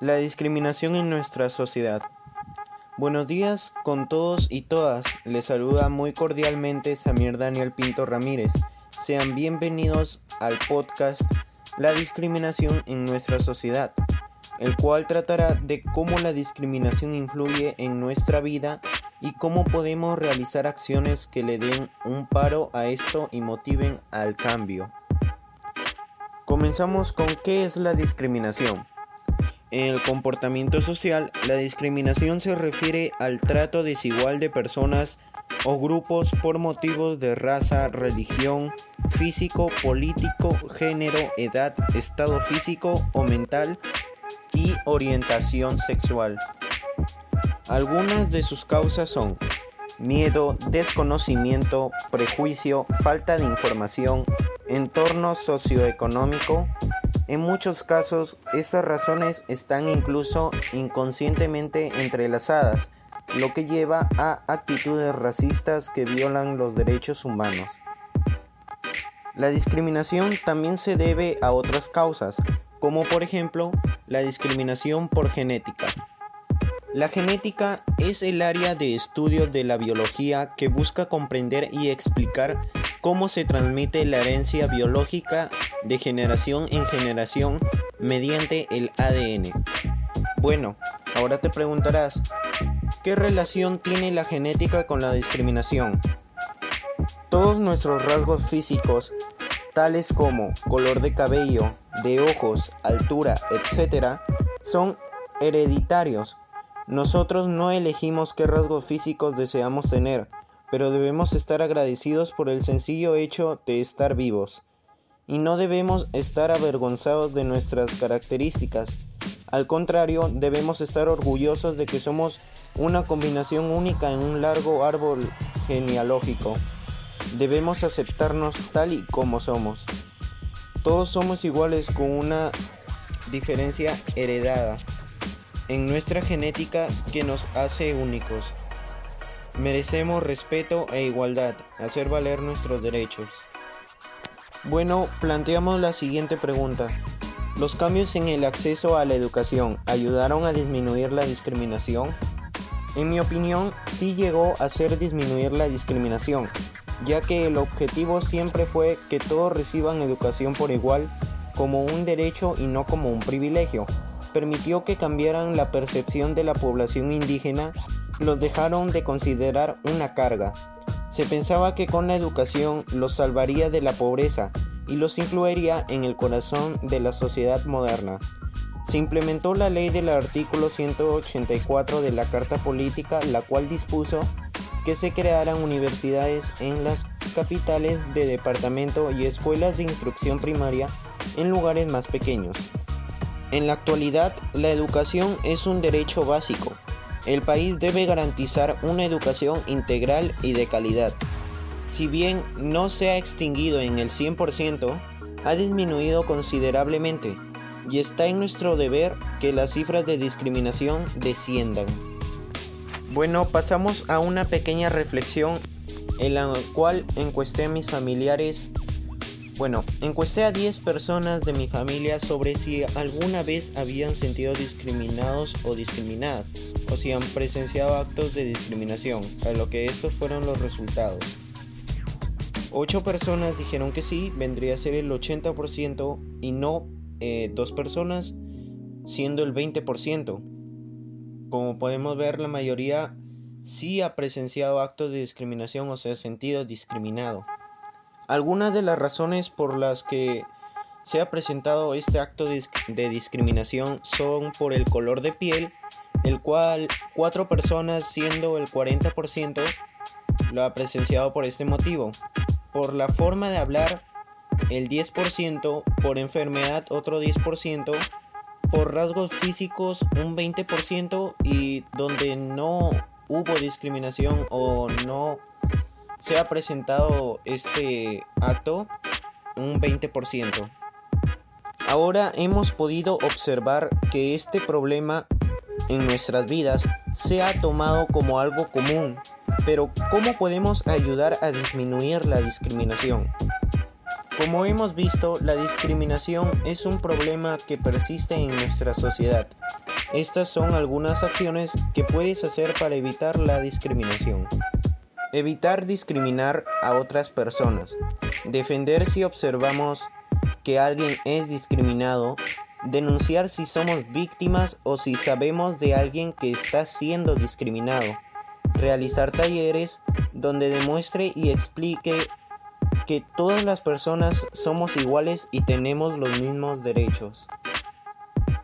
La discriminación en nuestra sociedad. Buenos días con todos y todas. Les saluda muy cordialmente Samir Daniel Pinto Ramírez. Sean bienvenidos al podcast La discriminación en nuestra sociedad, el cual tratará de cómo la discriminación influye en nuestra vida y cómo podemos realizar acciones que le den un paro a esto y motiven al cambio. Comenzamos con qué es la discriminación. En el comportamiento social, la discriminación se refiere al trato desigual de personas o grupos por motivos de raza, religión, físico, político, género, edad, estado físico o mental y orientación sexual. Algunas de sus causas son miedo, desconocimiento, prejuicio, falta de información, entorno socioeconómico, en muchos casos, estas razones están incluso inconscientemente entrelazadas, lo que lleva a actitudes racistas que violan los derechos humanos. La discriminación también se debe a otras causas, como por ejemplo la discriminación por genética. La genética es el área de estudio de la biología que busca comprender y explicar cómo se transmite la herencia biológica de generación en generación mediante el ADN. Bueno, ahora te preguntarás, ¿qué relación tiene la genética con la discriminación? Todos nuestros rasgos físicos, tales como color de cabello, de ojos, altura, etc., son hereditarios. Nosotros no elegimos qué rasgos físicos deseamos tener, pero debemos estar agradecidos por el sencillo hecho de estar vivos. Y no debemos estar avergonzados de nuestras características. Al contrario, debemos estar orgullosos de que somos una combinación única en un largo árbol genealógico. Debemos aceptarnos tal y como somos. Todos somos iguales con una diferencia heredada en nuestra genética que nos hace únicos. Merecemos respeto e igualdad, hacer valer nuestros derechos. Bueno, planteamos la siguiente pregunta. ¿Los cambios en el acceso a la educación ayudaron a disminuir la discriminación? En mi opinión, sí llegó a ser disminuir la discriminación, ya que el objetivo siempre fue que todos reciban educación por igual como un derecho y no como un privilegio. Permitió que cambiaran la percepción de la población indígena los dejaron de considerar una carga. Se pensaba que con la educación los salvaría de la pobreza y los incluiría en el corazón de la sociedad moderna. Se implementó la ley del artículo 184 de la Carta Política, la cual dispuso que se crearan universidades en las capitales de departamento y escuelas de instrucción primaria en lugares más pequeños. En la actualidad, la educación es un derecho básico el país debe garantizar una educación integral y de calidad. Si bien no se ha extinguido en el 100%, ha disminuido considerablemente y está en nuestro deber que las cifras de discriminación desciendan. Bueno, pasamos a una pequeña reflexión en la cual encuesté a mis familiares bueno, encuesté a 10 personas de mi familia sobre si alguna vez habían sentido discriminados o discriminadas, o si han presenciado actos de discriminación, a lo que estos fueron los resultados. 8 personas dijeron que sí, vendría a ser el 80%, y no eh, 2 personas, siendo el 20%. Como podemos ver, la mayoría sí ha presenciado actos de discriminación o se ha sentido discriminado. Algunas de las razones por las que se ha presentado este acto de, discriminación son por el color de piel, el cual cuatro personas, siendo el 40%, lo ha presenciado por este motivo. Por la forma de hablar, el 10%, por enfermedad otro 10%, por rasgos físicos un 20% y donde no hubo discriminación o no se ha presentado este acto un 20%. Ahora hemos podido observar que este problema en nuestras vidas se ha tomado como algo común, pero ¿cómo podemos ayudar a disminuir la discriminación? Como hemos visto, la discriminación es un problema que persiste en nuestra sociedad Estas son algunas acciones que puedes hacer para evitar la discriminación. Evitar discriminar a otras personas. Defender si observamos que alguien es discriminado. Denunciar si somos víctimas o si sabemos de alguien que está siendo discriminado. Realizar talleres donde demuestre y explique que todas las personas somos iguales y tenemos los mismos derechos.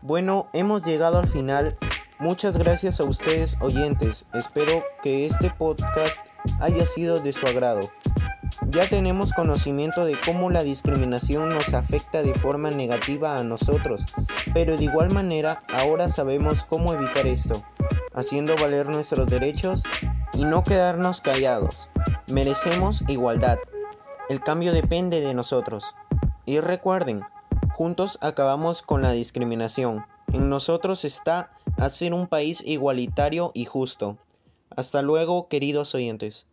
Bueno, hemos llegado al final. Muchas gracias a ustedes oyentes. Espero que este podcast haya sido de su agrado. Ya tenemos conocimiento de cómo la discriminación nos afecta de forma negativa a nosotros, pero de igual manera ahora sabemos cómo evitar esto, haciendo valer nuestros derechos y no quedarnos callados. Merecemos igualdad. El cambio depende de nosotros. Y recuerden, juntos acabamos con la discriminación. En nosotros está hacer un país igualitario y justo. Hasta luego, queridos oyentes.